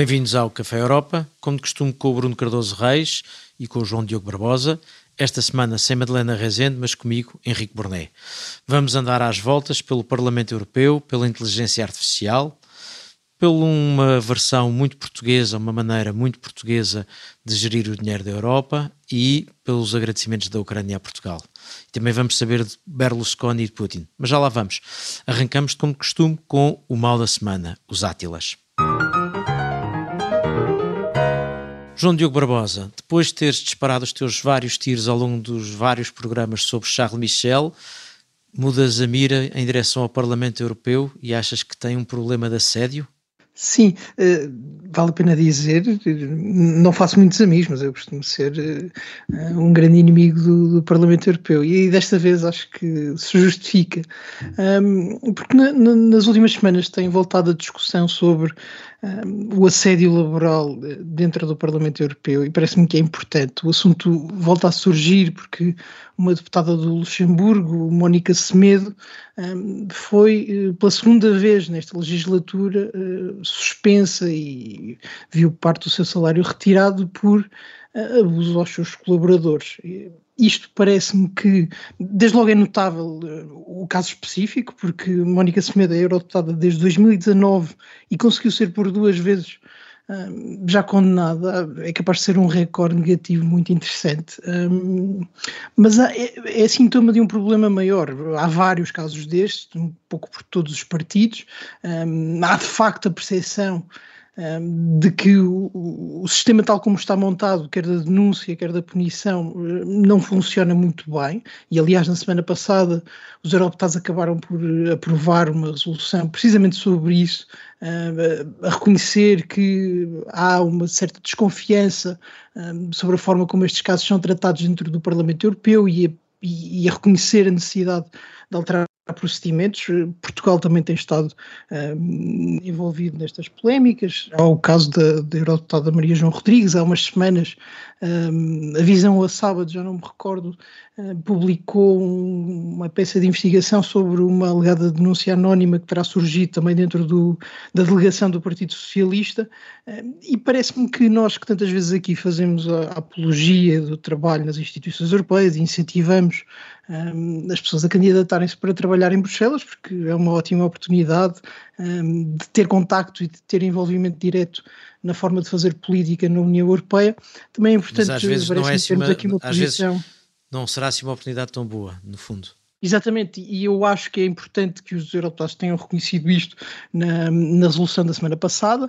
Bem-vindos ao Café Europa, como de costume com o Bruno Cardoso Reis e com o João Diogo Barbosa. Esta semana sem Madalena Rezende, mas comigo, Henrique Borné. Vamos andar às voltas pelo Parlamento Europeu, pela inteligência artificial, pela uma versão muito portuguesa, uma maneira muito portuguesa de gerir o dinheiro da Europa e pelos agradecimentos da Ucrânia a Portugal. Também vamos saber de Berlusconi e de Putin. Mas já lá vamos. Arrancamos, como de costume, com o mal da semana, os Átilas. João Diogo Barbosa, depois de teres disparado os teus vários tiros ao longo dos vários programas sobre Charles Michel, mudas a mira em direção ao Parlamento Europeu e achas que tem um problema de assédio? Sim, uh, vale a pena dizer, não faço muitos amigos, mas eu costumo ser uh, um grande inimigo do, do, Parlamento Europeu e desta vez acho que se justifica, porque na, na, nas últimas semanas tem voltado a discussão sobre o assédio laboral eh, dentro do Parlamento Europeu e parece-me que é importante. O assunto volta a surgir porque uma deputada do Luxemburgo, Mónica Semedo, foi eh, pela segunda vez nesta legislatura eh, suspensa e viu parte do seu salário retirado por abuso aos seus colaboradores isto parece-me que, desde logo é notável uh, o caso específico, porque Mónica Semedo é eurodeputada desde 2019 e conseguiu ser por duas vezes já condenada, é capaz de ser um recorde negativo muito interessante. Mas é, é, sintoma de um problema maior. Há vários casos destes, um pouco por todos os partidos. Há de facto a percepção de que o, sistema tal como está montado, quer da denúncia, quer da punição, eh, não funciona muito bem. E aliás, na semana passada, os eurodeputados acabaram por aprovar uma resolução precisamente sobre isso, a reconhecer que há uma certa desconfiança sobre a forma como estes casos são tratados dentro do Parlamento Europeu e a, e a reconhecer a necessidade de alterar procedimentos. Portugal também tem estado um, envolvido nestas polémicas. Há o caso da, da eurodeputada Maria João Rodrigues, há umas semanas, um, a Visão a sábado, já não me recordo, uh, publicou um, uma peça de investigação sobre uma alegada denúncia anónima que terá surgido também dentro do, da delegação do Partido Socialista. Uh, e parece-me que nós, que tantas vezes aqui fazemos a, a apologia do trabalho nas instituições europeias e incentivamos um, as pessoas a candidatarem-se para trabalhar em Bruxelas, porque é uma ótima oportunidade um, de ter contacto e de ter envolvimento direto na forma de fazer política na União Europeia. Também é importante Mas às vezes não é assim uma, aqui uma posição. não será assim uma oportunidade tão boa, no fundo. Exatamente, e eu acho que é importante que os europeus tenham reconhecido isto na, na resolução da semana passada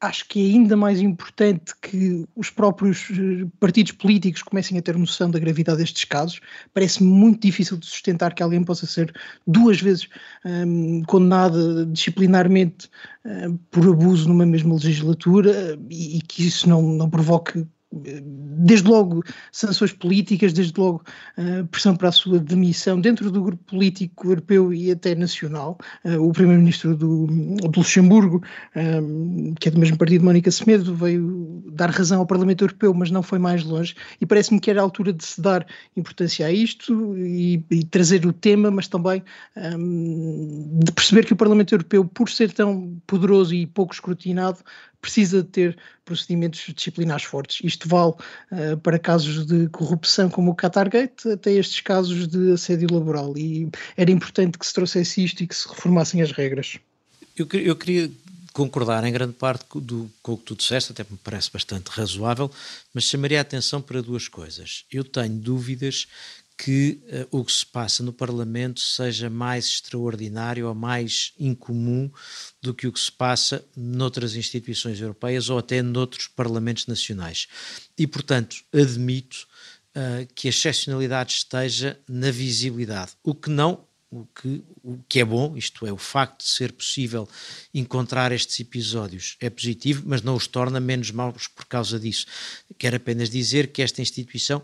acho que é ainda mais importante que os próprios eh, partidos políticos comecem a ter noção da gravidade destes casos. Parece-me muito difícil de sustentar que alguém possa ser duas vezes um, condenado disciplinarmente um, por abuso numa mesma legislatura e, e que isso não, não provoque desde logo sanções políticas, desde logo uh, pressão para a sua demissão dentro do grupo político europeu e até nacional. Uh, o primeiro-ministro do, do, Luxemburgo, um, que é do mesmo partido, Mónica Semedo, veio dar razão ao Parlamento Europeu, mas não foi mais longe. E parece-me que era a altura de se dar importância a isto e, e trazer o tema, mas também um, de perceber que o Parlamento Europeu, por ser tão poderoso e pouco escrutinado, precisa de ter procedimentos disciplinares fortes. Isto vale uh, para casos de corrupção como o Qatargate, até estes casos de assédio laboral. E era importante que se trouxesse isto e que se reformassem as regras. Eu, eu queria concordar em grande parte do, com o que tu disseste, até me parece bastante razoável, mas chamaria a atenção para duas coisas. Eu tenho dúvidas que uh, o que se passa no Parlamento seja mais extraordinário ou mais incomum do que o que se passa noutras instituições europeias ou até noutros parlamentos nacionais. E, portanto, admito uh, que a excepcionalidade esteja na visibilidade, o que não o que, o que é bom, isto é, o facto de ser possível encontrar estes episódios é positivo, mas não os torna menos maus por causa disso. Quero apenas dizer que esta instituição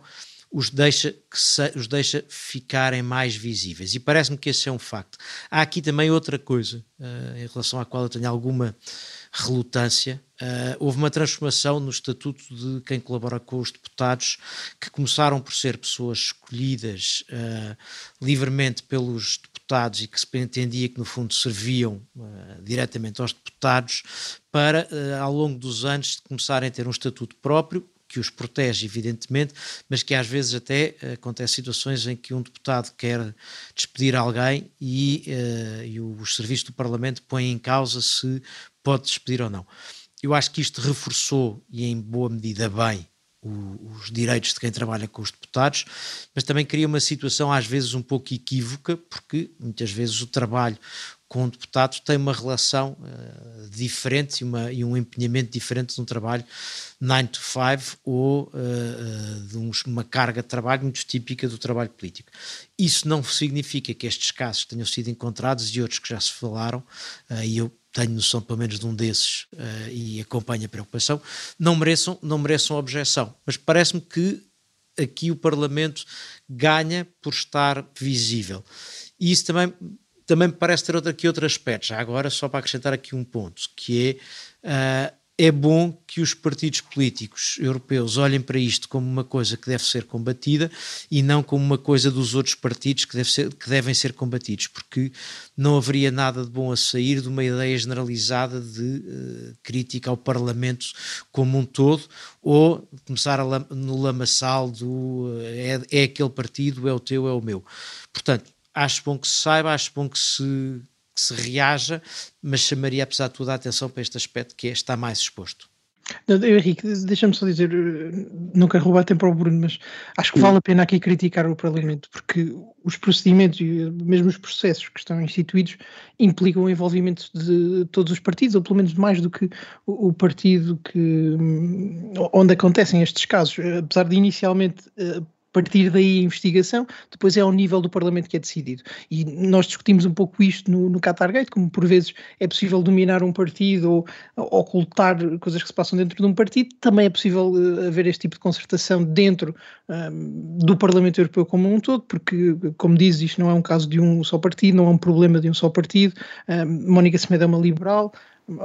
os deixa, se, os deixa ficarem mais visíveis. E parece-me que esse é um facto. Há aqui também outra coisa uh, em relação à qual eu tenho alguma relutância. Uh, houve uma transformação no estatuto de quem colabora com os deputados, que começaram por ser pessoas escolhidas uh, livremente pelos deputados e que se entendia que no fundo serviam diretamente aos deputados, para ao longo dos anos começarem a ter um estatuto próprio, que os protege, evidentemente, mas que às vezes até uh, acontece situações em que um deputado quer despedir alguém e, uh, e os serviços do Parlamento põem em causa se pode despedir ou não. Eu acho que isto reforçou, e em boa medida bem, os direitos de quem trabalha com os deputados, mas também cria uma situação às vezes um pouco equívoca, porque muitas vezes o trabalho com o deputado tem uma relação uh, diferente e, uma, e, um empenhamento diferente de um trabalho 9 to 5 ou uh, de um, uma carga de trabalho muito típica do trabalho político. Isso não significa que estes casos tenham sido encontrados e outros que já se falaram, uh, e eu tenho noção pelo menos de um desses e acompanho a preocupação, não mereçam, não mereçam objeção. Mas parece-me que aqui o Parlamento ganha por estar visível. E isso também também me parece ter aqui outro aspecto, já agora só para acrescentar aqui um ponto, que é uh, é bom que os partidos políticos europeus olhem para isto como uma coisa que deve ser combatida e não como uma coisa dos outros partidos que, deve ser, que devem ser combatidos, porque não haveria nada de bom a sair de uma ideia generalizada de uh, crítica ao Parlamento como um todo, ou começar no lamaçal do uh, é, é aquele partido, é o teu, é o meu. Portanto, acho bom que se saiba, acho bom que se, que se reaja, mas chamaria, apesar de tudo, a atenção para este aspecto que é estar mais exposto. Não, Henrique, deixa-me só dizer, não quero roubar tempo ao Bruno, mas acho que vale a pena aqui criticar o Parlamento, porque os procedimentos e mesmo os processos que estão instituídos implicam o envolvimento de todos os partidos, ou pelo menos mais do que o, partido que, onde acontecem estes casos. Apesar de inicialmente eh, partir daí a investigação, depois é ao nível do Parlamento que é decidido. E nós discutimos um pouco isto no, no Qatargate, como por vezes é possível dominar um partido ou, ocultar coisas que se passam dentro de um partido, também é possível uh, haver este tipo de concertação dentro um, do Parlamento Europeu como um todo, porque, como diz, isto não é um caso de um só partido, não é um problema de um só partido. Um, Mónica Semedo é uma liberal,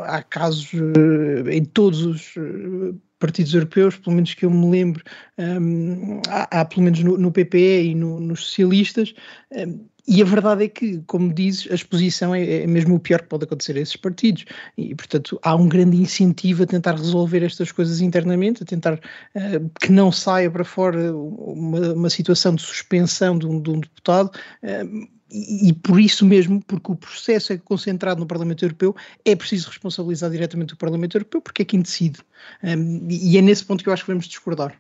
há casos uh, em todos os uh, partidos europeus, pelo menos que eu me lembro, um, há, há, pelo menos no, no PPE e no, nos socialistas, um, e a verdade é que, como dizes, a exposição é, é, mesmo o pior que pode acontecer a esses partidos. E, portanto, há um grande incentivo a tentar resolver estas coisas internamente, a tentar uh, que não saia para fora uma, uma situação de suspensão de um, de um deputado. Uh, e, por isso mesmo, porque o processo é concentrado no Parlamento Europeu, é preciso responsabilizar diretamente o Parlamento Europeu, porque é quem decide. Um, e é nesse ponto que eu acho que vamos discordar.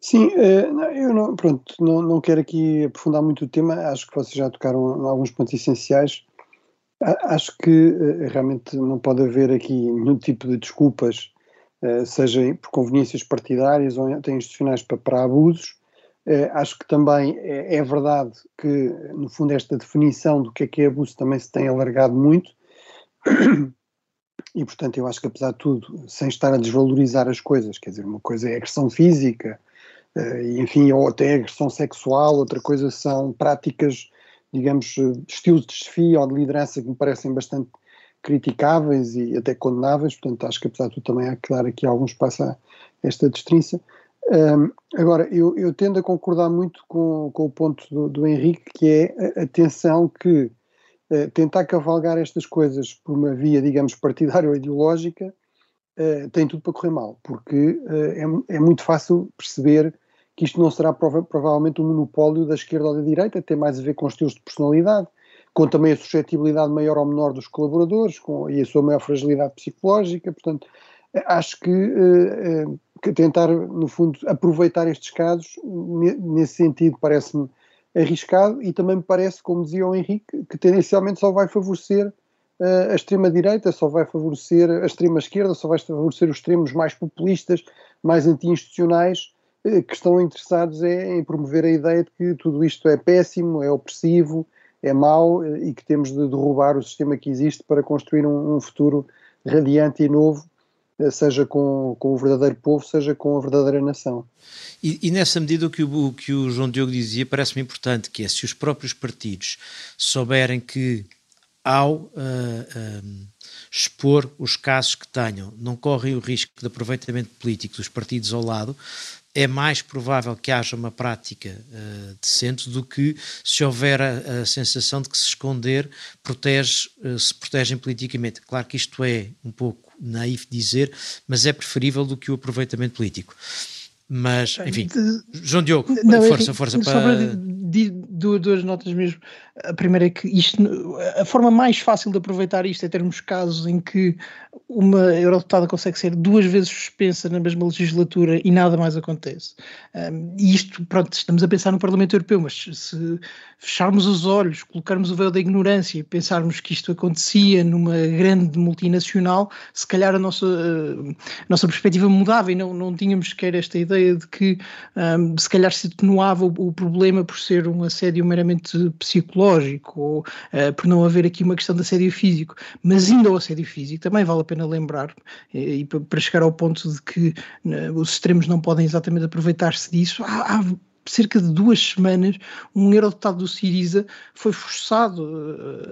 Sim, eh, eu não, pronto, não, não quero aqui aprofundar muito o tema, acho que vocês já tocaram em alguns pontos essenciais. Acho que eh, realmente não pode haver aqui nenhum tipo de desculpas, eh, seja por conveniências partidárias ou institucionais para, para abusos, acho que também é, é, verdade que, no fundo, esta definição do que é que é abuso também se tem alargado muito. E, portanto, eu acho que, apesar de tudo, sem estar a desvalorizar as coisas, quer dizer, uma coisa é agressão física, uh, e, enfim, ou até agressão sexual, outra coisa são práticas, digamos, estilos de desfio ou de liderança que me parecem bastante criticáveis e até condenáveis, portanto, acho que, apesar de tudo, também há que dar aqui algum espaço a esta distinção. Um, agora, eu, eu, tendo a concordar muito com, com o ponto do, do, Henrique, que é a atenção que uh, tentar cavalgar estas coisas por uma via, digamos, partidária ou ideológica uh, tem tudo para correr mal, porque uh, é, é, muito fácil perceber que isto não será prova provavelmente um monopólio da esquerda ou da direita, tem mais a ver com estilos de personalidade, com também a suscetibilidade maior ou menor dos colaboradores com, e a sua maior fragilidade psicológica, portanto, acho que tentar, no fundo, aproveitar estes casos, nesse sentido, parece-me arriscado e também me parece, como dizia o Henrique, que tendencialmente só vai favorecer uh, a extrema-direita, só vai favorecer a extrema-esquerda, só vai favorecer os extremos mais populistas, mais anti-institucionais, uh, que estão interessados é, em promover a ideia de que tudo isto é péssimo, é opressivo, é mau uh, e que temos de derrubar o sistema que existe para construir um, um futuro radiante e novo seja com, com o verdadeiro povo, seja com a verdadeira nação. E, e nessa medida o que o, que o João Diogo dizia parece-me importante, que é se os próprios partidos souberem que ao uh, expor os casos que tenham, não correm o risco de aproveitamento político dos partidos ao lado, é mais provável que haja uma prática uh, decente do que se houver a, a, sensação de que se esconder protege, uh, se protegem politicamente. Claro que isto é um pouco naif dizer, mas é preferível do que o aproveitamento político. Mas, enfim, João Diogo, não, força, força para. Duas, duas notas mesmo. A primeira é que isto, a forma mais fácil de aproveitar isto é termos casos em que uma eurodeputada consegue ser duas vezes suspensa na mesma legislatura e nada mais acontece. Um, e isto, pronto, estamos a pensar no Parlamento Europeu, mas se fecharmos os olhos, colocarmos o véu da ignorância e pensarmos que isto acontecia numa grande multinacional, se calhar a nossa, a nossa perspectiva mudava e não, não tínhamos sequer esta ideia de que um, se calhar se atenuava o, o, problema por ser um assédio meramente psicológico ou uh, por não haver aqui uma questão de assédio físico. Mas ainda o assédio físico também vale a pena lembrar, e, e para chegar ao ponto de que uh, os extremos não podem exatamente aproveitar-se disso, há, há cerca de duas semanas, um eurodeputado do Siriza foi forçado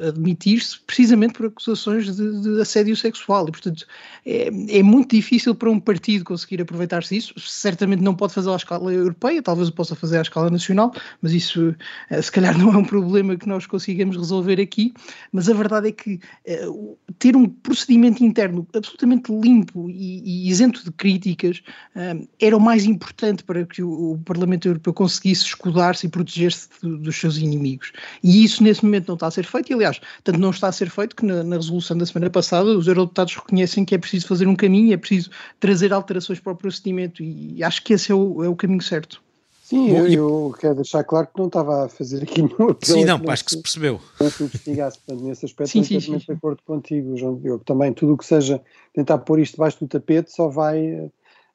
a admitir-se precisamente por acusações de, de, assédio sexual. E, portanto, é, é muito difícil para um partido conseguir aproveitar-se disso. Certamente não pode fazer à escala europeia, talvez o possa fazer à escala nacional, mas isso eh, se calhar não é um problema que nós consigamos resolver aqui. Mas a verdade é que eh, ter um procedimento interno absolutamente limpo e, e isento de críticas eh, era o mais importante para que o, o Parlamento Europeu conseguisse escudar-se e proteger-se dos seus inimigos. E isso nesse momento não está a ser feito, e aliás, tanto não está a ser feito que na, na resolução da semana passada os eurodeputados reconhecem que é preciso fazer um caminho, é preciso trazer alterações para o procedimento, e acho que esse é o, é o caminho certo. Sim, Bom, eu, e... eu, quero deixar claro que não estava a fazer aqui nenhum apelo. Sim, não, acho que se percebeu. Não se investigasse, portanto, nesse aspecto, sim, sim, sim. de acordo contigo, João Diogo. Também, tudo o que seja tentar pôr isto debaixo do tapete só vai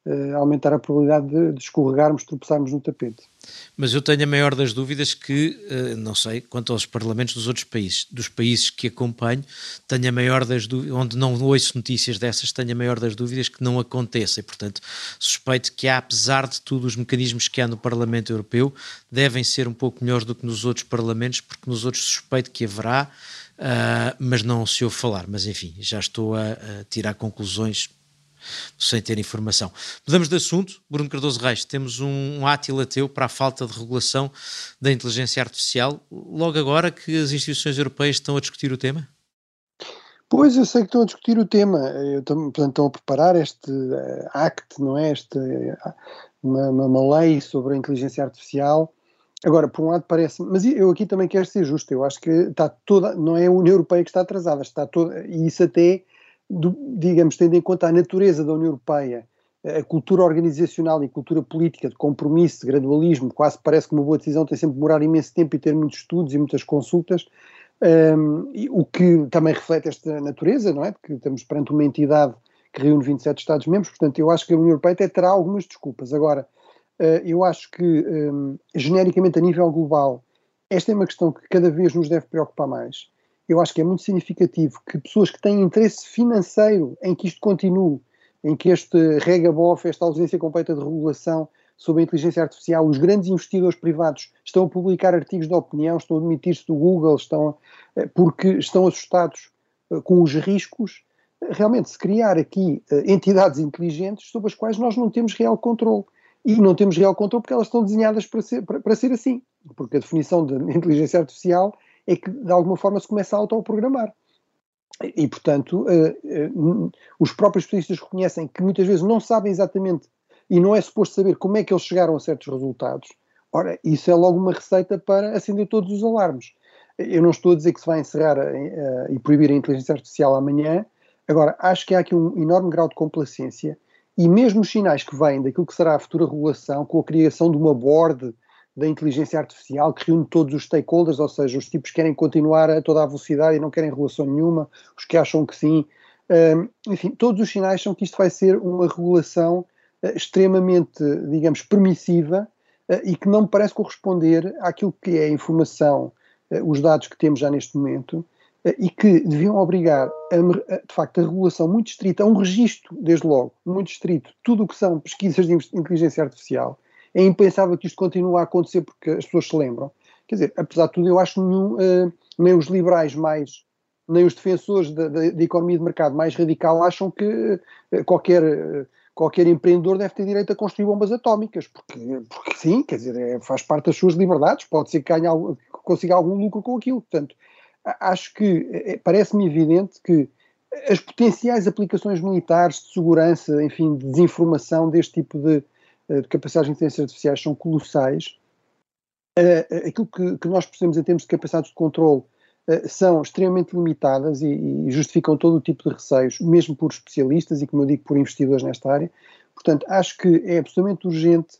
uh, aumentar a probabilidade de, de escorregarmos, tropeçarmos no tapete. Mas eu tenho a maior das dúvidas que, uh, não sei, quanto aos parlamentos dos outros países, dos países que acompanho, tenho a maior das dúvidas, onde não ouço notícias dessas, tenho a maior das dúvidas que não aconteça. E, portanto, suspeito que apesar de tudo, os mecanismos que há no Parlamento Europeu devem ser um pouco melhores do que nos outros parlamentos, porque nos outros suspeito que haverá, uh, mas não se ouve falar. Mas, enfim, já estou a, a tirar conclusões sem ter informação. Mudamos de assunto. Bruno Cardoso Reis, temos um, um átila teu para a falta de regulação da inteligência artificial, logo agora que as instituições europeias estão a discutir o tema? Pois, eu sei que estão a discutir o tema. Eu, portanto, estão a preparar este uh, act, não é? Este, uh, uma, uma, lei sobre a inteligência artificial. Agora, por um lado parece, mas eu aqui também quero ser justo. Eu acho que está toda, não é a União Europeia que está atrasada, está toda, e isso até do, digamos, tendo em conta a natureza da União Europeia, a cultura organizacional e cultura política de compromisso, de gradualismo, quase parece que uma boa decisão tem sempre de demorar imenso tempo e ter muitos estudos e muitas consultas, um, o que também reflete esta natureza, não é? Porque estamos perante uma entidade que reúne 27 Estados-membros, portanto, eu acho que a União Europeia até terá algumas desculpas. Agora, uh, eu acho que, um, genericamente, a nível global, esta é uma questão que cada vez nos deve preocupar mais eu acho que é muito significativo que pessoas que têm interesse financeiro em que isto continue, em que este regabof, esta ausência completa de regulação sobre a inteligência artificial, os grandes investidores privados estão a publicar artigos de opinião, estão a demitir-se do Google, estão, eh, porque estão assustados eh, com os riscos. Realmente, se criar aqui eh, entidades inteligentes sobre as quais nós não temos real controle. E não temos real controle porque elas estão desenhadas para ser, para, para ser assim. Porque a definição de inteligência artificial é que de alguma forma se começa a autoprogramar. E, portanto, uh, uh, os próprios especialistas reconhecem que muitas vezes não sabem exatamente e não é suposto saber como é que eles chegaram a certos resultados. Ora, isso é logo uma receita para acender todos os alarmes. Eu não estou a dizer que se vai encerrar uh, e proibir a inteligência artificial amanhã, agora, acho que há aqui um enorme grau de complacência e mesmo os sinais que vêm daquilo que será a futura regulação, com a criação de uma board da inteligência artificial que reúne todos os stakeholders, ou seja, os tipos que querem continuar a toda a velocidade e não querem regulação nenhuma, os que acham que sim. Um, enfim, todos os sinais são que isto vai ser uma regulação uh, extremamente, digamos, permissiva uh, e que não parece corresponder àquilo que é a informação, uh, os dados que temos já neste momento e que deviam obrigar, a, de facto, a regulação muito estrita, a um registro, desde logo, muito estrito, tudo o que são pesquisas de inteligência artificial, é impensável que isto continue a acontecer porque as pessoas se lembram. Quer dizer, apesar de tudo, eu acho nenhum, uh, nem os liberais mais nem os defensores da, economia de mercado mais radical acham que uh, qualquer, uh, qualquer empreendedor deve ter direito a construir bombas atómicas, porque, porque sim, quer dizer, é, faz parte das suas liberdades, pode ser que ganhe, consiga algum lucro com aquilo. Portanto, acho que é, parece-me evidente que as potenciais aplicações militares de segurança, enfim, de desinformação deste tipo de, de capacidades de inteligência artificiais são colossais. Uh, aquilo que, que, nós percebemos em termos de capacidades de controle são extremamente limitadas e, e, justificam todo o tipo de receios, mesmo por especialistas e, como eu digo, por investidores nesta área. Portanto, acho que é absolutamente urgente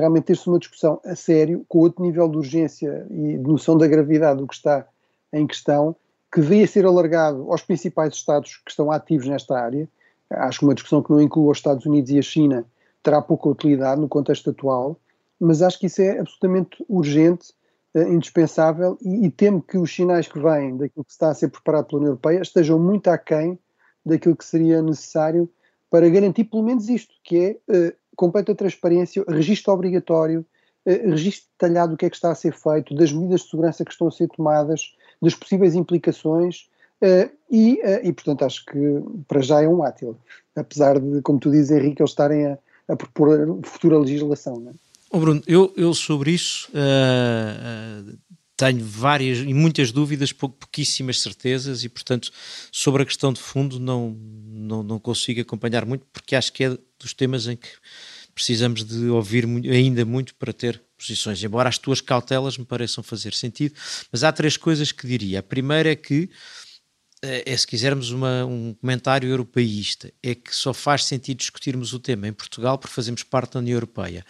realmente ter-se uma discussão a sério, com outro nível de urgência e de noção da gravidade do que está em questão, que devia ser alargado aos principais Estados que estão ativos nesta área. Acho que uma discussão que não inclua os Estados Unidos e a China terá pouca utilidade no contexto atual, mas acho que isso é absolutamente urgente, uh, indispensável, e, e, temo que os sinais que vêm daquilo que está a ser preparado pela União Europeia estejam muito aquém daquilo que seria necessário para garantir pelo menos isto, que é uh, completa transparência, registro obrigatório, uh, registro detalhado do que é que está a ser feito, das medidas de segurança que estão a ser tomadas, das possíveis implicações, uh, e, uh, e, portanto, acho que para já é um átila, apesar de, como tu dizes, Henrique, eles estarem a, a propor futura legislação. Não é? Oh Bruno, eu, eu sobre isso uh, tenho várias e muitas dúvidas, pouquíssimas certezas, e portanto, sobre a questão de fundo, não, não, não consigo acompanhar muito, porque acho que é dos temas em que precisamos de ouvir ainda muito para ter posições, embora as tuas cautelas me pareçam fazer sentido, mas há três coisas que diria. A primeira é que é, se quisermos uma, um comentário europeísta, é que só faz sentido discutirmos o tema em Portugal porque fazemos parte da União Europeia.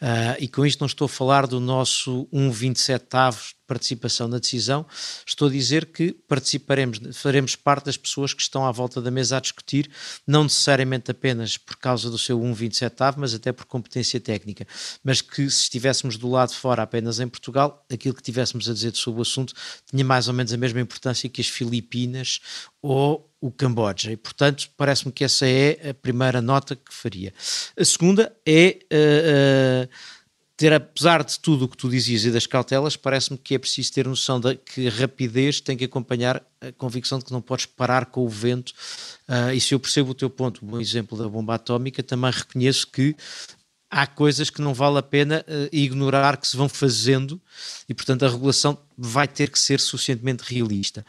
Uh, e com isto não estou a falar do nosso 1,27 avos de participação na decisão, estou a dizer que participaremos, faremos parte das pessoas que estão à volta da mesa a discutir, não necessariamente apenas por causa do seu 1,27 avo, mas até por competência técnica. Mas que se estivéssemos do lado de fora apenas em Portugal, aquilo que tivéssemos a dizer sobre o assunto tinha mais ou menos a mesma importância que as Filipinas ou o Camboja. E, portanto, parece-me que essa é a primeira nota que faria. A segunda é uh, ter, apesar de tudo o que tu dizias e das cautelas, parece-me que é preciso ter noção de que a rapidez tem que acompanhar a convicção de que não podes parar com o vento. Uh, e se eu percebo o teu ponto, o exemplo da bomba atómica, também reconheço que há coisas que não vale a pena uh, ignorar que se vão fazendo e, portanto, a regulação vai ter que ser suficientemente realista.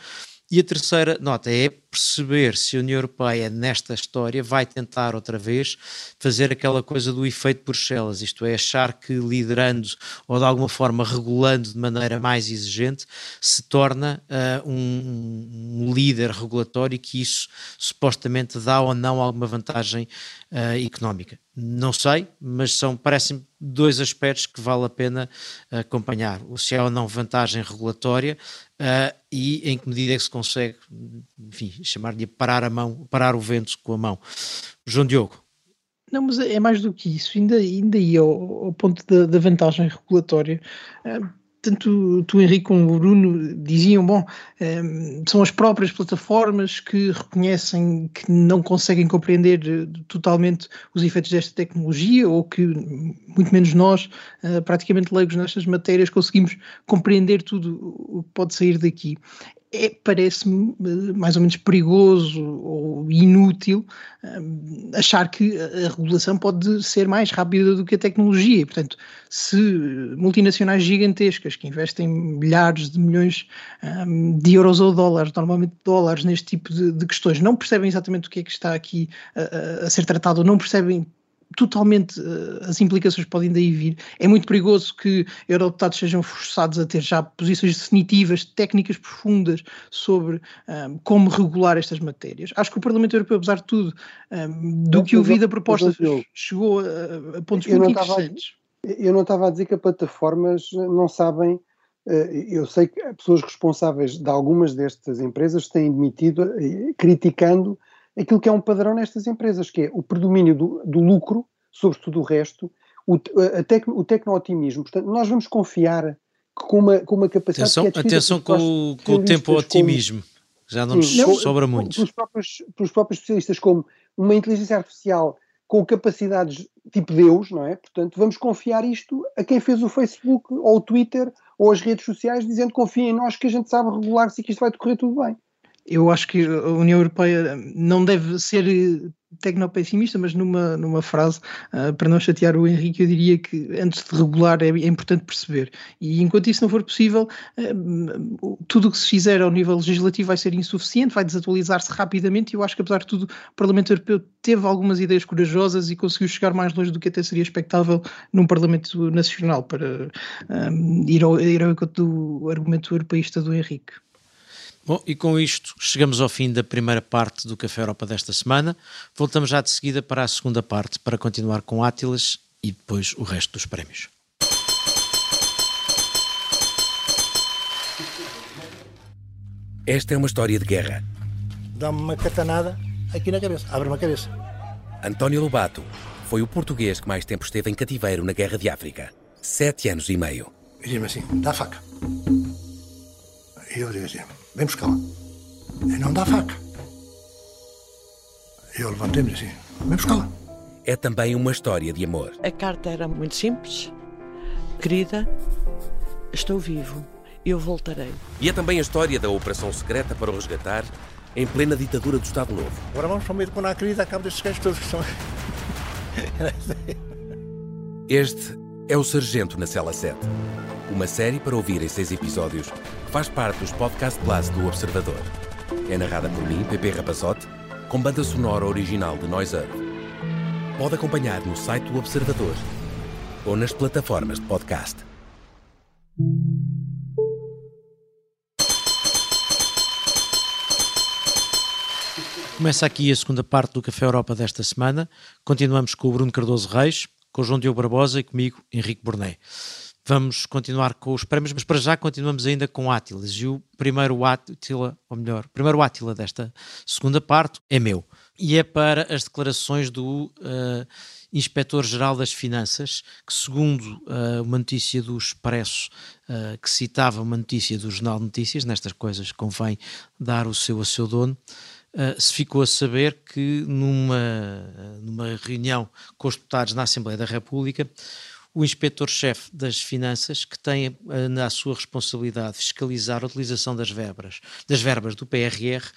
E a terceira nota é perceber se a União Europeia, nesta história, vai tentar outra vez fazer aquela coisa do efeito Bruxelas, isto é, achar que liderando ou de alguma forma regulando de maneira mais exigente se torna uh, um, um, líder regulatório e que isso supostamente dá ou não alguma vantagem uh, económica. Não sei, mas são, parecem dois aspectos que vale a pena acompanhar. Se há ou não vantagem regulatória uh, e em que medida é que se consegue, enfim, chamar-lhe parar a mão, parar o vento com a mão. João Diogo. Não, mas é mais do que isso, ainda, ainda ia ao, ao ponto da, da, vantagem regulatória. Uh, tanto tu, Henrique, como o Bruno diziam, bom, um, são as próprias plataformas que reconhecem que não conseguem compreender eh, totalmente os efeitos desta tecnologia ou que, muito menos nós, praticamente leigos nestas matérias, conseguimos compreender tudo o que pode sair daqui é, parece-me eh, mais ou menos perigoso ou inútil um, achar que a regulação pode ser mais rápida do que a tecnologia. portanto, se multinacionais gigantescas que investem milhares de milhões um, de euros ou dólares, normalmente dólares, neste tipo de, de, questões, não percebem exatamente o que é que está aqui a, a ser tratado, ou não percebem totalmente uh, as implicações podem daí vir. É muito perigoso que eurodeputados sejam forçados a ter já posições definitivas, técnicas profundas sobre um, eh, como regular estas matérias. Acho que o Parlamento Europeu, apesar de tudo, um, eh, do eu, que ouvi da proposta, eu, chegou a, a pontos muito interessantes. eu não estava a dizer que as plataformas não sabem eu sei que pessoas responsáveis de algumas destas empresas têm demitido criticando aquilo que é um padrão nestas empresas, que é o predomínio do, do lucro sobre tudo o resto, o, tec, o tecno-otimismo. Portanto, nós vamos confiar com uma, com uma capacidade... Atenção, é atenção com, com o tempo-otimismo, já não nos não, sobra muito. Pelos próprios, pelos próprios especialistas, como uma inteligência artificial com capacidades tipo Deus, não é? Portanto, vamos confiar isto a quem fez o Facebook ou o Twitter ou as redes sociais, dizendo confia em nós que a gente sabe regular se que isto vai decorrer tudo bem. Eu acho que a União Europeia não deve ser tecnopessimista, mas numa, numa frase, uh, para não chatear o Henrique, eu diria que antes de regular é, é importante perceber. E enquanto isso não for possível, uh, tudo o que se fizer ao nível legislativo vai ser insuficiente, vai desatualizar-se rapidamente. E eu acho que, apesar de tudo, o Parlamento Europeu teve algumas ideias corajosas e conseguiu chegar mais longe do que até seria expectável num Parlamento Nacional, para ir, ao, ir ao encontro do argumento europeísta do Henrique. Bom, e com isto chegamos ao fim da primeira parte do Café Europa desta semana. Voltamos já de seguida para a segunda parte para continuar com Átilas e depois o resto dos prémios. Esta é uma história de guerra. Dá-me uma catanada aqui na cabeça, abre-me a cabeça. António Lobato foi o português que mais tempo esteve em cativeiro na Guerra de África. Sete anos e meio. E diz-me assim: dá a faca. E eu digo assim: vem buscar lá. E não dá a faca. Eu levantei-me assim: vem buscar lá. É também uma história de amor. A carta era muito simples. Querida, estou vivo. Eu voltarei. E é também a história da operação secreta para o resgatar em plena ditadura do Estado Novo. Agora vamos para o meio de a querida, acabo destes gajos todos que são. este é o Sargento na Cela 7. Uma série para ouvir em seis episódios faz parte dos Podcast Plus do Observador. É narrada por mim, Pepe Rapazote, com banda sonora original de Noise Earth. Pode acompanhar no site do Observador ou nas plataformas de podcast. Começa aqui a segunda parte do Café Europa desta semana. Continuamos com o Bruno Cardoso Reis, com o João Diogo Barbosa e comigo, Henrique Borné. Vamos continuar com os prémios, mas para já continuamos ainda com Átilas. E o primeiro Átila, ou melhor, o primeiro Átila desta segunda parte é meu. E é para as declarações do uh, Inspetor-Geral das Finanças, que segundo uh, uma notícia do Expresso, uh, que citava uma notícia do Jornal de Notícias, nestas coisas convém dar o seu a seu dono, Uh, se ficou a saber que numa, numa reunião com os deputados na Assembleia da República, o inspetor-chefe das finanças, que tem eh, na sua responsabilidade fiscalizar a utilização das verbas, das verbas do PRR,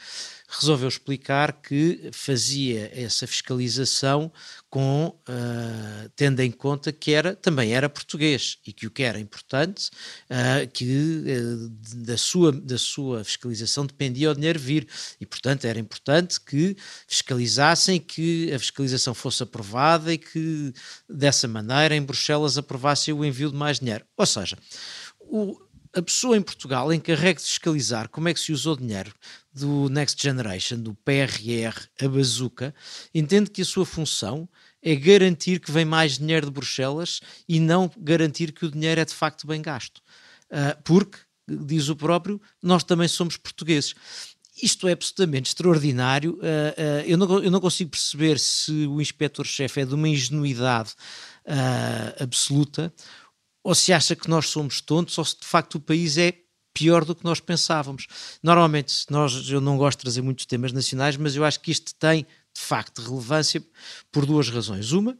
resolveu explicar que fazia essa fiscalização com uh, tendo em conta que era também era português e que o que era importante uh, que uh, da sua da sua fiscalização dependia o dinheiro vir. E portanto era importante que fiscalizassem que a fiscalização fosse aprovada e que dessa maneira em Bruxelas aprovassem o envio de mais dinheiro. Ou seja o, a pessoa em Portugal encarregue de fiscalizar como é que se usou dinheiro do Next Generation, do PRR, a bazuca, entende que a sua função é garantir que vem mais dinheiro de Bruxelas e não garantir que o dinheiro é de facto bem gasto. Uh, porque, diz o próprio, nós também somos portugueses. Isto é absolutamente extraordinário. Uh, uh, eu, não, eu não consigo perceber se o inspetor-chefe é de uma ingenuidade absoluta ou se acha que nós somos tontos ou se de facto o país é pior do que nós pensávamos. Normalmente, nós, eu não gosto de trazer muitos temas nacionais, mas eu acho que isto tem de facto relevância por duas razões. Uma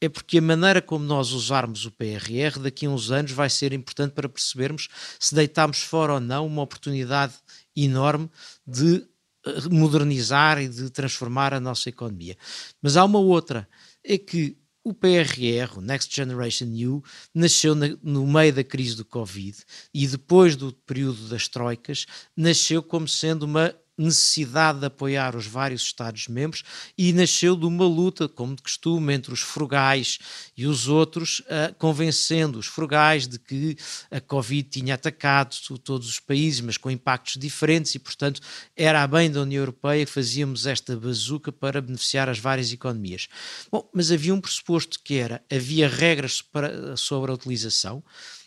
é porque a maneira como nós usarmos o PRR daqui a uns anos vai ser importante para percebermos se deitamos fora ou não uma oportunidade enorme de eh, modernizar e de transformar a nossa economia. Mas há uma outra, é que o PRR, o Next Generation EU, nasceu na, no meio da crise do Covid e depois do período das troicas, nasceu como sendo uma necessidade de apoiar os vários Estados-membros e nasceu de uma luta, como de costume, entre os frugais e os outros, uh, convencendo os frugais de que a Covid tinha atacado todos os países, mas com impactos diferentes e, portanto, era a bem da União Europeia que fazíamos esta bazuca para beneficiar as várias economias. Bom, mas havia um pressuposto que era, havia regras para, sobre a utilização,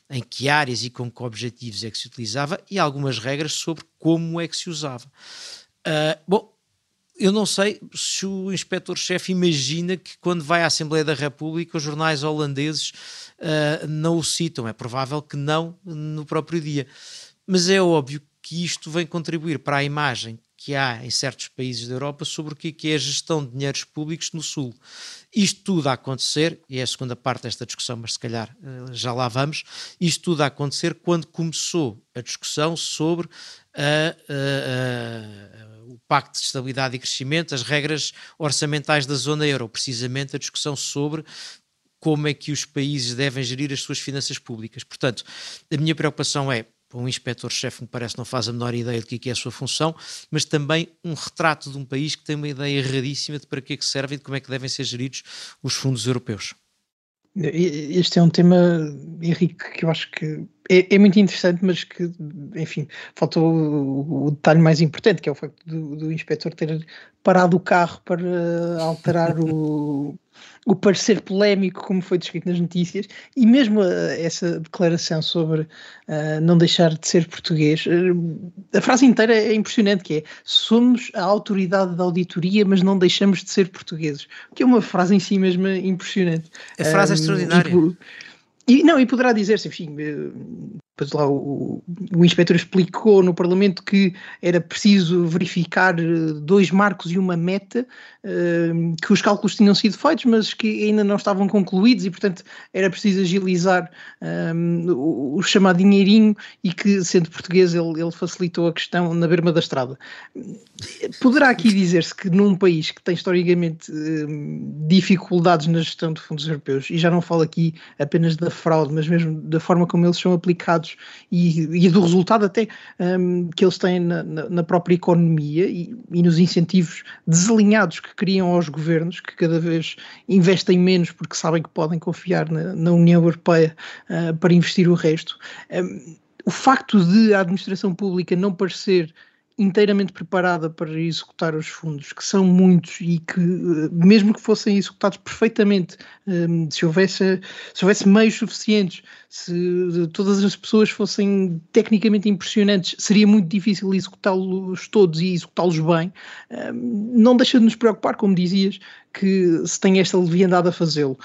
em que áreas e com que objetivos é que se utilizava e algumas regras sobre como é que se usava. Uh, bom, eu não sei se o inspetor-chefe imagina que quando vai à Assembleia da República os jornais holandeses uh, não o citam. É provável que não no próprio dia. Mas é óbvio que isto vem contribuir para a imagem que há em certos países da Europa sobre o que é a gestão de dinheiros públicos no Sul. Isto tudo a acontecer, e é a segunda parte desta discussão, mas se calhar eh, já lá vamos, isto tudo a acontecer quando começou a discussão sobre a, a, a, o Pacto de Estabilidade e Crescimento, as regras orçamentais da zona euro, precisamente a discussão sobre como é que os países devem gerir as suas finanças públicas. Portanto, a minha preocupação é um inspetor-chefe me parece não faz a menor ideia do que é a sua função, mas também um retrato de um país que tem uma ideia erradíssima de para que é que serve e de como é que devem ser geridos os fundos europeus. Este é um tema, Henrique, que eu acho que é, é muito interessante, mas que, enfim, faltou o, o, detalhe mais importante, que é o facto do, do inspetor ter parado o carro para alterar o, o parecer polémico, como foi descrito nas notícias, e mesmo a, essa declaração sobre uh, não deixar de ser português, uh, a frase inteira é impressionante, que é somos a autoridade da auditoria, mas não deixamos de ser portugueses, que é uma frase em si mesma impressionante. A frase um, é extraordinária. E, não, e poderá dizer-se, enfim, eh, depois lá o, o inspetor explicou no Parlamento que era preciso verificar eh, dois marcos e uma meta, eh, que os cálculos tinham sido feitos, mas que ainda não estavam concluídos e, portanto, era preciso agilizar um, o, o, chamado dinheirinho e que, sendo português, ele, ele facilitou a questão na berma da estrada. Poderá aqui dizer-se que num país que tem historicamente dificuldades na gestão de fundos europeus, e já não falo aqui apenas da fraude, mas mesmo da forma como eles são aplicados e, e do resultado até um, que eles têm na, na própria economia e, e, nos incentivos desalinhados que criam aos governos, que cada vez investem menos porque sabem que podem confiar na, na União Europeia uh, para investir o resto. Um, o facto de a administração pública não parecer inteiramente preparada para executar os fundos, que são muitos e que, eh, mesmo que fossem executados perfeitamente, ehm, se houvesse, se houvesse meios suficientes, se todas as pessoas fossem tecnicamente impressionantes, seria muito difícil executá-los todos e executá-los bem. Não deixa de nos preocupar, como dizias, que se tem esta leviandade a fazê-lo.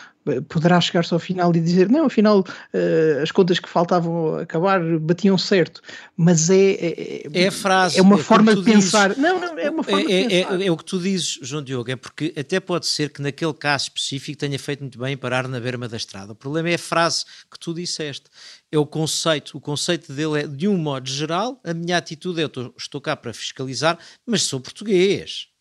Poderá chegar-se ao final e dizer, não, afinal uh, as contas que faltavam acabar batiam certo, mas é, é, é a frase, é uma é forma de pensar. Dizes, não, não, é uma forma é, de pensar. É, é, o que tu dizes, João Diogo, é porque até pode ser que naquele caso específico tenha feito muito bem parar na berma da estrada. O problema é a frase que tu disseste. É o conceito. O conceito dele é, de um modo geral, a minha atitude é: eu estou cá para fiscalizar, mas sou português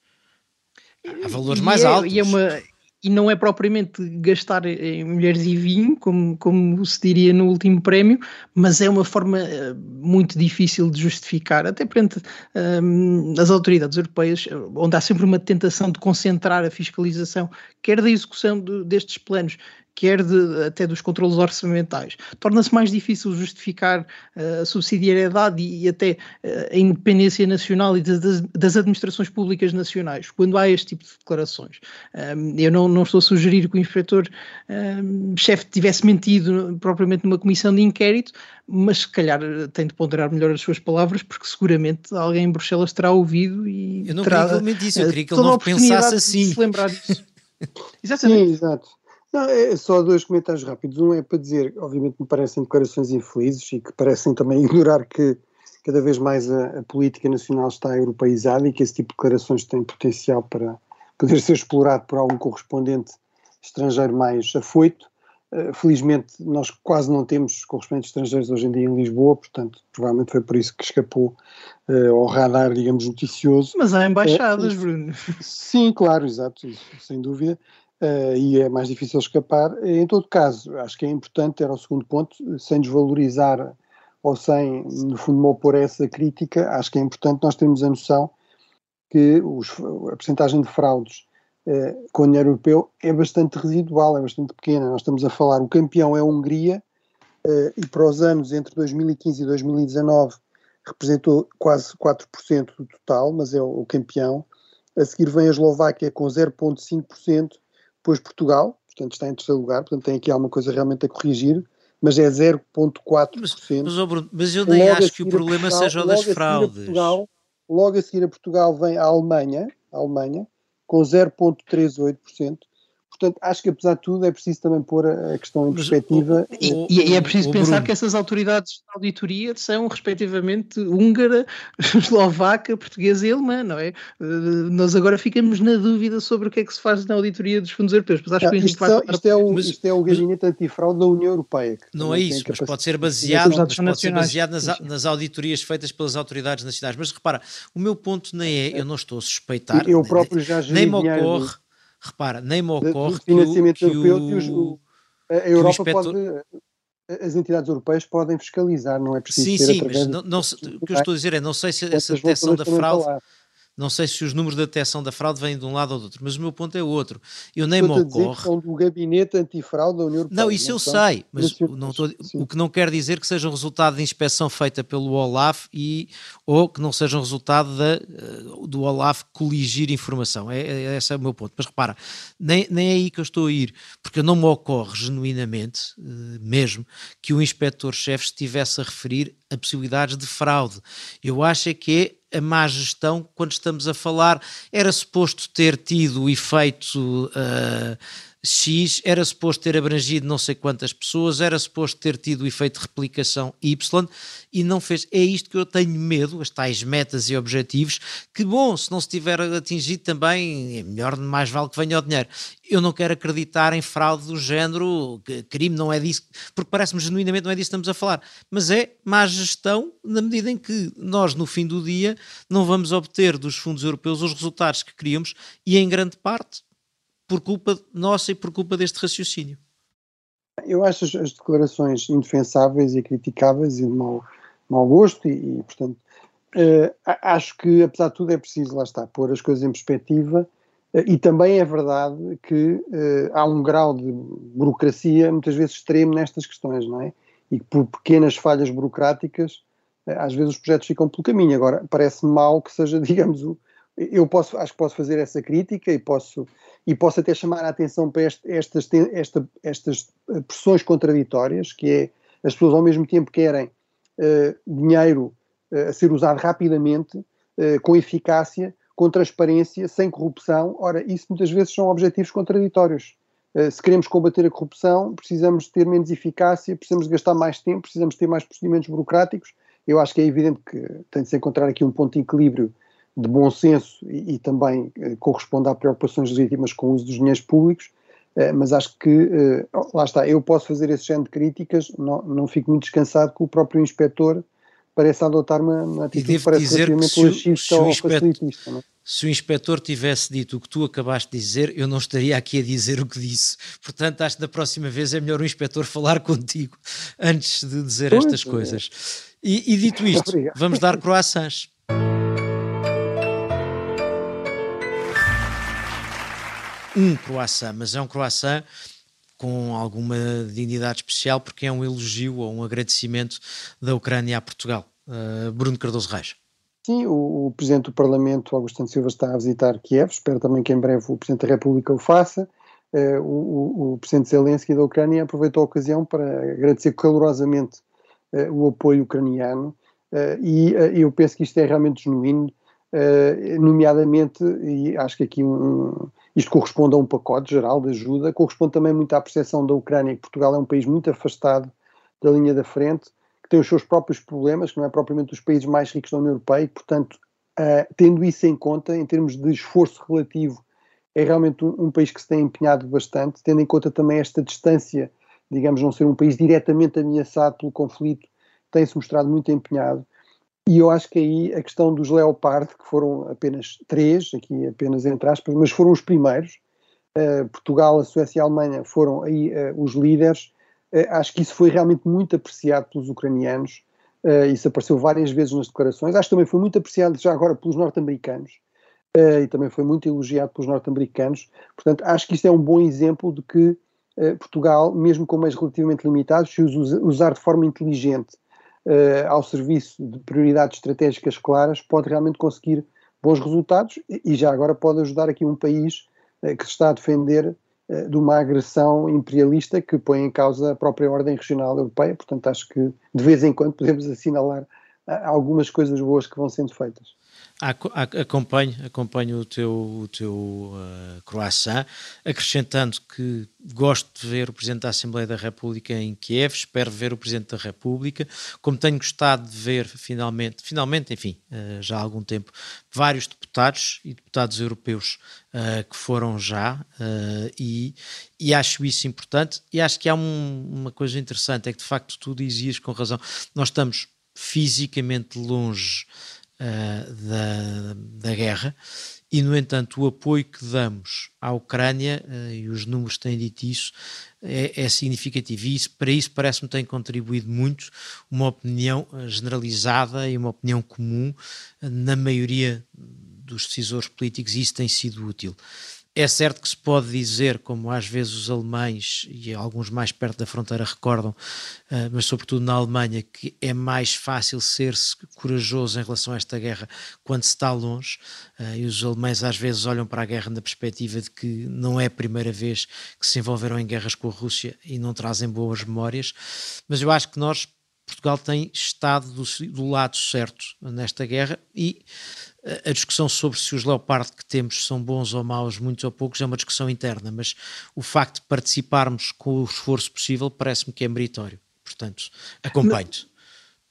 Há valores e mais é, altos. E, é uma, e não é propriamente gastar em mulheres e vinho, como, como se diria no último prémio, mas é uma forma eh, muito difícil de justificar, até perante um, as autoridades europeias, onde há sempre uma tentação de concentrar a fiscalização, quer da execução de, destes planos, quer de, até dos controles orçamentais. Torna-se mais difícil justificar uh, a subsidiariedade e, e até uh, a independência nacional e das, das, administrações públicas nacionais, quando há este tipo de declarações. Um, eu não, não, estou a sugerir que o inspetor-chefe um, tivesse mentido propriamente numa comissão de inquérito, mas se calhar eh, tem de ponderar melhor as suas palavras, porque seguramente alguém em Bruxelas terá ouvido e eu não terá queria que ele mentisse, eu queria que ele não pensasse assim. se lembrar disso. Exatamente. Sim, exato. Não, é só dois comentários rápidos. Um é para dizer, obviamente me parecem declarações infelizes e que parecem também ignorar que cada vez mais a, a, política nacional está europeizada e que esse tipo de declarações tem potencial para poder ser explorado por algum correspondente estrangeiro mais afoito. Uh, felizmente nós quase não temos correspondentes estrangeiros hoje em dia em Lisboa, portanto provavelmente foi por isso que escapou uh, ao radar, digamos, noticioso. Mas há embaixadas, uh, Bruno. Sim, claro, exato, isso, sem dúvida uh, e é mais difícil escapar. Em todo caso, acho que é importante, era o segundo ponto, sem desvalorizar ou sem, no fundo, me opor a essa crítica, acho que é importante nós termos a noção que os, a percentagem de fraudes uh, com o dinheiro europeu é bastante residual, é bastante pequena. Nós estamos a falar, o campeão é a Hungria, uh, e para os anos entre 2015 e 2019 representou quase 4% do total, mas é o, o campeão. A seguir vem a Eslováquia com 0,5%, depois Portugal, portanto está em terceiro lugar, portanto tem aqui alguma coisa realmente a corrigir, mas é 0,4%. Mas, mas, oh mas eu nem logo acho que o problema Portugal, seja o das fraudes. Portugal, logo a seguir a Portugal vem a Alemanha, a Alemanha com 0,38%. Portanto, acho que apesar de tudo é preciso também pôr a questão em perspectiva. E, e, é preciso o, pensar Bruno. que essas autoridades de auditoria são respectivamente húngara, eslovaca, portuguesa e alemã, não é? Uh, nós agora ficamos na dúvida sobre o que é que se faz na auditoria dos fundos europeus. Mas acho que isto, são, isto, é o, mas, isto é o gabinete antifraude da União Europeia. Não é isso, mas pode ser baseado, mas pode ser baseado nas, nas auditorias feitas pelas autoridades nacionais. Mas repara, o meu ponto nem é, eu não estou a suspeitar, eu próprio já nem me ocorre repara, nem me ocorre que o, que o, a Europa pode as entidades europeias podem fiscalizar, não é preciso Sim, sim, mas não, não, o que eu estou a dizer é, não sei se essa detecção da fraude, não sei se os números de detecção da fraude vêm de um lado ou do outro, mas o meu ponto é outro. Eu nem estou me ocorre. São do gabinete antifraude da União Europeia. Não, isso eu são, sei, mas não estou, o que não quer dizer que seja um resultado de inspeção feita pelo OLAF e, ou que não seja um resultado da, eh, do OLAF coligir informação. É, é, esse é o meu ponto. Mas repara, nem, nem é aí que eu estou a ir, porque não me ocorre genuinamente, eh, mesmo, que o inspetor-chefe estivesse a referir a possibilidades de fraude. Eu acho é que é a má gestão quando estamos a falar. Era suposto ter tido o efeito. Uh, X era suposto ter abrangido não sei quantas pessoas, era suposto ter tido o efeito de replicação Y e não fez. É isto que eu tenho medo, as tais metas e objetivos, que bom, se não se tiver atingido também, é melhor, mais vale que venha o dinheiro. Eu não quero acreditar em fraude do género, crime não é disso, porque parece-me genuinamente não é disso que estamos a falar, mas é má gestão na medida em que nós, no fim do dia, não vamos obter dos fundos europeus os resultados que queríamos e, em grande parte, por culpa nossa e por culpa deste raciocínio. Eu acho as, declarações indefensáveis e criticáveis e de mau, mau gosto e, e portanto, uh, acho que, apesar de tudo, é preciso, lá está, pôr as coisas em perspectiva uh, e também é verdade que uh, há um grau de burocracia muitas vezes extremo nestas questões, não é? E que por pequenas falhas burocráticas, às vezes os projetos ficam pelo caminho. Agora, parece mal que seja, digamos, o, eu posso, acho que posso fazer essa crítica e posso, e posso até chamar a atenção para este, estas, esta, estas eh, pressões contraditórias, que é as pessoas ao mesmo tempo querem uh, dinheiro uh, a ser usado rapidamente, uh, com eficácia, com transparência, sem corrupção. Ora, isso muitas vezes são objetivos contraditórios. se queremos combater a corrupção, precisamos ter menos eficácia, precisamos gastar mais tempo, precisamos ter mais procedimentos burocráticos. Eu acho que é evidente que tem de se encontrar aqui um ponto de equilíbrio de bom senso e, e também eh, corresponde a preocupações legítimas com o uso dos dinheiros públicos, eh, mas acho que, eh, lá está, eu posso fazer esse género de críticas, não, não fico muito descansado que o próprio inspetor parece adotar uma, uma atitude parece dizer que se, o, se, o inspetor, é? se o inspetor tivesse dito o que tu acabaste de dizer, eu não estaria aqui a dizer o que disse. Portanto, acho que da próxima vez é melhor o inspetor falar contigo antes de dizer pois, estas é. coisas. E, e dito isto, Obrigado. vamos dar croissants. Um croissant, mas é um croissant com alguma dignidade especial porque é um elogio ou um agradecimento da Ucrânia a Portugal. Uh, Bruno Cardoso Reis. Sim, o, o, Presidente do Parlamento, Augusto Silva, está a visitar Kiev, espero também que em breve o Presidente da República o faça. Uh, o, o, Presidente Zelensky da Ucrânia aproveitou a ocasião para agradecer calorosamente uh, o apoio ucraniano e eu penso que isto é realmente genuíno, nomeadamente, e acho que aqui um, isto corresponde a um pacote geral de ajuda, corresponde também muito à percepção da Ucrânia que Portugal é um país muito afastado da linha da frente, que tem os seus próprios problemas, que não é propriamente dos países mais ricos da União Europeia, e, portanto, uh, tendo isso em conta, em termos de esforço relativo, é realmente um, um, país que se tem empenhado bastante, tendo em conta também esta distância, digamos, não ser um país diretamente ameaçado pelo conflito, tem-se mostrado muito empenhado. E eu acho que aí a questão dos Leopard, que foram apenas três, aqui apenas entre aspas, mas foram os primeiros, uh, Portugal, a Suécia e a Alemanha foram aí uh, os líderes, uh, acho que isso foi realmente muito apreciado pelos ucranianos, isso apareceu várias vezes nas declarações, acho que também foi muito apreciado já agora pelos norte-americanos, e também foi muito elogiado pelos norte-americanos, portanto acho que isto é um bom exemplo de que Portugal, mesmo com meios relativamente limitados, se os usar de forma inteligente uh, ao serviço de prioridades estratégicas claras, pode realmente conseguir bons resultados e, já agora pode ajudar aqui um país uh, que se está a defender uh, de uma agressão imperialista que põe em causa a própria ordem regional europeia. Portanto, acho que de vez em quando podemos assinalar algumas coisas boas que vão sendo feitas. Acompanho, acompanho o teu, o teu uh, croissant, acrescentando que gosto de ver o Presidente da Assembleia da República em Kiev, espero ver o Presidente da República, como tenho gostado de ver finalmente, finalmente, enfim, uh, já há algum tempo, vários deputados e deputados europeus uh, que foram já, e, e acho isso importante, e acho que há um, uma coisa interessante, é que de facto tu dizias com razão, nós estamos fisicamente longe uh, da, da guerra e, no entanto, o apoio que damos à Ucrânia, uh, e os números têm dito isso, é, é significativo. E isso, para isso parece-me tem contribuído muito uma opinião eh, generalizada e uma opinião comum na maioria dos decisores políticos, e isso tem sido útil. É certo que se pode dizer, como às vezes os alemães e alguns mais perto da fronteira recordam, uh, mas sobretudo na Alemanha, que é mais fácil ser-se corajoso em relação a esta guerra quando se está longe. Uh, e os alemães às vezes olham para a guerra na perspectiva de que não é a primeira vez que se envolveram em guerras com a Rússia e não trazem boas memórias. Mas eu acho que nós, Portugal, tem estado do, do lado certo nesta guerra e a discussão sobre se os Leopard que temos são bons ou maus, muitos ou poucos, é uma discussão interna, mas o facto de participarmos com o esforço possível parece-me que é meritório. Portanto, acompanho-te.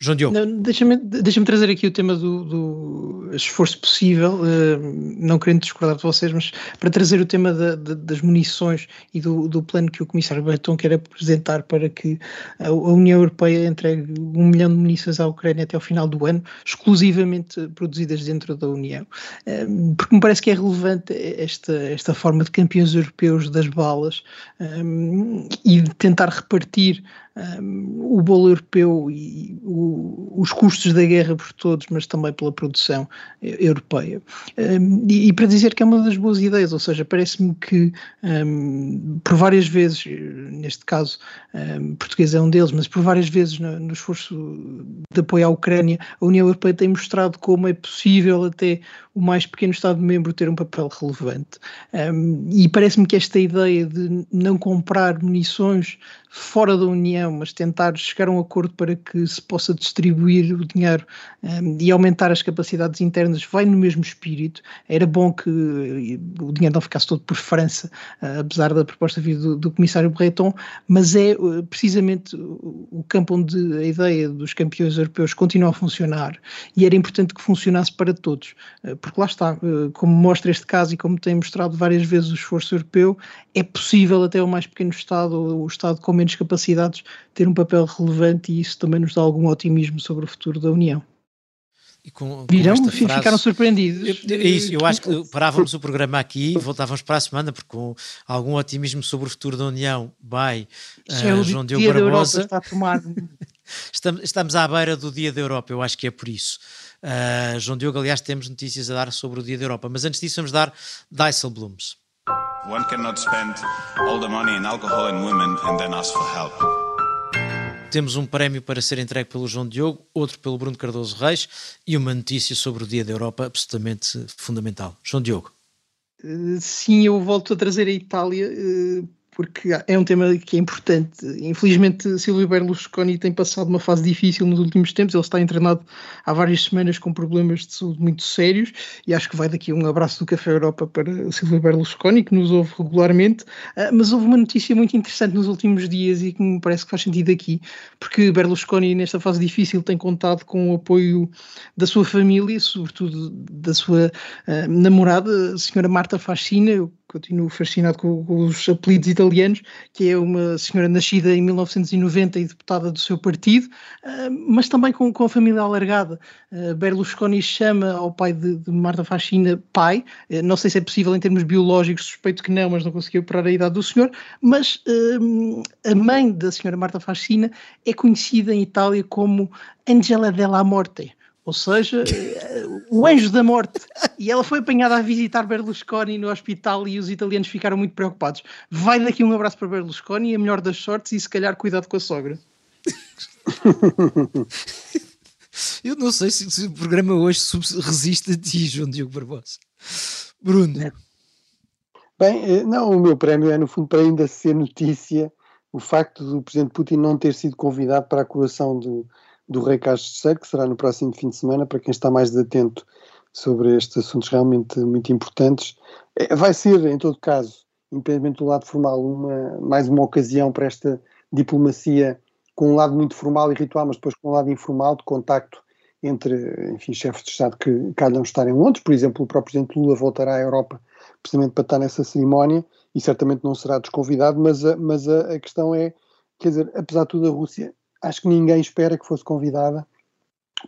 João Diogo. Deixa-me deixa trazer aqui o tema do, do esforço possível, uh, não querendo discordar de vocês, mas para trazer o tema da, da, das munições e do, do, plano que o Comissário Breton quer apresentar para que a, União Europeia entregue um milhão de munições à Ucrânia até ao final do ano, exclusivamente produzidas dentro da União. Uh, porque me parece que é relevante esta, esta forma de campeões europeus das balas um, eh, e de tentar repartir o bolo europeu e o, os custos da guerra por todos, mas também pela produção europeia. Um, e, e, para dizer que é uma das boas ideias, ou seja, parece-me que um, por várias vezes, neste caso português é um deles, mas por várias vezes no, no esforço de apoio à Ucrânia, a União Europeia tem mostrado como é possível até o mais pequeno Estado-membro ter um papel relevante. E parece-me que esta ideia de não comprar munições fora da União, mas tentar chegar a um acordo para que se possa distribuir o dinheiro um, e aumentar as capacidades internas vai no mesmo espírito. Era bom que o dinheiro não ficasse todo por França, uh, apesar da proposta vir do, do Comissário Breton, mas é uh, precisamente o campo onde a ideia dos campeões europeus continua a funcionar e era importante que funcionasse para todos. Uh, porque lá está, eh, como mostra este caso e como tem mostrado várias vezes o esforço europeu, é possível até o mais pequeno Estado ou o Estado com menos capacidades ter um papel relevante e isso também nos dá algum otimismo sobre o futuro da União. E com, Virão, com frase, ficaram surpreendidos. É isso, eu acho que parávamos o programa aqui e voltávamos para a semana, porque com algum otimismo sobre o futuro da União, vai uh, João Diogo Barbosa. Está a tomar... estamos, estamos à beira do Dia da Europa, eu acho que é por isso. Uh, João Diogo, aliás, temos notícias a dar sobre o Dia da Europa, mas antes disso vamos dar Dijsselblooms. One cannot spend all the money in alcohol and women and then ask for help. Temos um prémio para ser entregue pelo João Diogo, outro pelo Bruno Cardoso Reis e uma notícia sobre o Dia da Europa absolutamente fundamental. João Diogo. Eh, sim, eu volto a trazer a Itália eh, porque é um tema que é importante. Infelizmente, Silvio Berlusconi tem passado uma fase difícil nos últimos tempos. Ele está internado há várias semanas com problemas de saúde muito sérios e acho que vai daqui um abraço do Café Europa para Silvio Berlusconi, que nos ouve regularmente. Ah, mas houve uma notícia muito interessante nos últimos dias e que me parece que faz sentido aqui, porque Berlusconi, nesta fase difícil, tem contado com o apoio da sua família, sobretudo da sua uh, namorada, a senhora Marta Fascina, continuo fascinado com, com, os apelidos italianos, que é uma senhora nascida em 1990 e deputada do seu partido, uh, mas também com, com, a família alargada. Uh, Berlusconi chama ao pai de, de Marta Fascina pai, uh, não sei se é possível em termos biológicos, suspeito que não, mas não consegui operar a idade do senhor, mas a mãe da senhora Marta Fascina é conhecida em Itália como Angela della Morte, ou seja, o anjo da morte. E ela foi apanhada a visitar Berlusconi no hospital e os italianos ficaram muito preocupados. Vai daqui um abraço para Berlusconi, a melhor das sortes e se calhar cuidado com a sogra. Eu não sei se, se, o programa hoje resiste a ti, João Diogo Barbosa. Bruno. É. Bem, eh, não, o meu prémio é no fundo para ainda ser notícia o facto do Presidente Putin não ter sido convidado para a coroação do, do Rei Carlos III, que será no próximo fim de semana, para quem está mais atento sobre estes assuntos realmente muito importantes. É, vai ser, em todo caso, independente do lado formal, uma, mais uma ocasião para esta diplomacia com um lado muito formal e ritual, mas depois com um lado informal de contacto entre, enfim, chefes de Estado que calham estar em Londres. Por exemplo, o próprio Presidente Lula voltará à Europa precisamente para estar nessa cerimónia e certamente não será desconvidado, mas a, mas a, a questão é, quer dizer, apesar de tudo a Rússia, acho que ninguém espera que fosse convidada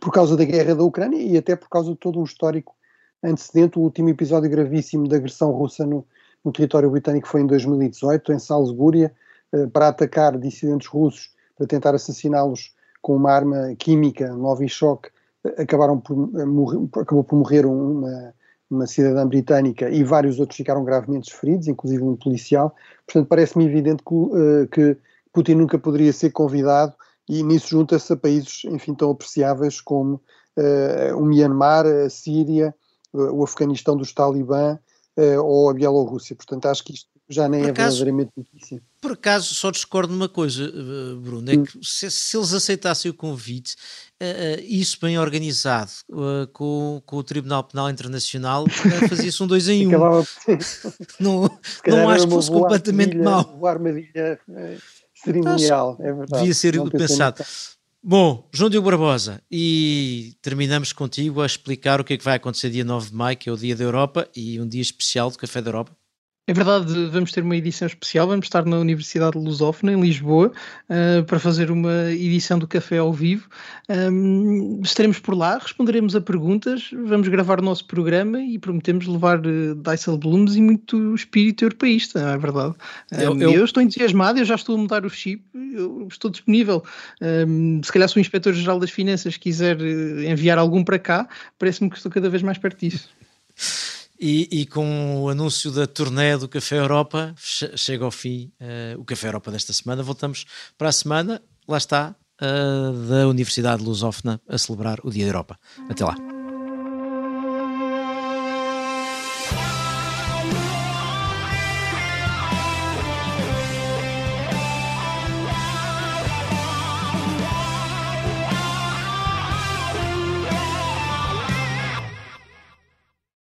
por causa da guerra da Ucrânia e até por causa de todo um histórico antecedente. O último episódio gravíssimo da agressão russa no, no território britânico foi em 2018, em Salzgúria, eh, para atacar dissidentes russos, para tentar assassiná-los com uma arma química, Novichok, eh, acabaram por eh, morrer, acabou por morrer uma, uma cidadã britânica e vários outros ficaram gravemente feridos, inclusive um policial. Portanto, parece-me evidente que, uh, que, Putin nunca poderia ser convidado e nisso junta-se a países, enfim, tão apreciáveis como uh, o Myanmar, a Síria, uh, o Afeganistão dos Talibã ou a Bielorrússia. Portanto, acho que isto já nem Por é acaso, verdadeiramente notícia. Por acaso, só discordo numa coisa, Bruno, é que se, se, eles aceitassem o convite, uh, isso bem organizado uh, com, com o Tribunal Penal Internacional, fazia-se um dois em um. não não acho que fosse completamente mau. Uma armadilha cerimonial, é verdade. Devia ser pensado. Bom, João Diogo Barbosa, e terminamos contigo a explicar o que é que vai acontecer dia 9 de maio, que é o Dia da Europa e um dia especial do Café da Europa. É verdade, vamos ter uma edição especial, vamos estar na Universidade Lusófona, em Lisboa, uh, para fazer uma edição do Café ao vivo. Um, estaremos por lá, responderemos a perguntas, vamos gravar o nosso programa e prometemos levar uh, Dijsselbloems e muito espírito europeísta, é verdade. Um, eu, eu... eu, estou entusiasmado, eu já estou a mudar o chip, eu estou disponível. Um, se calhar se o Inspetor-Geral das Finanças quiser eh, enviar algum para cá, parece-me que estou cada vez mais perto disso. E, e, com o anúncio da turnê do Café Europa, chega ao fim uh, o Café Europa desta semana. Voltamos para a semana, lá está, uh, da Universidade Lusófona a celebrar o Dia da Europa. Até lá.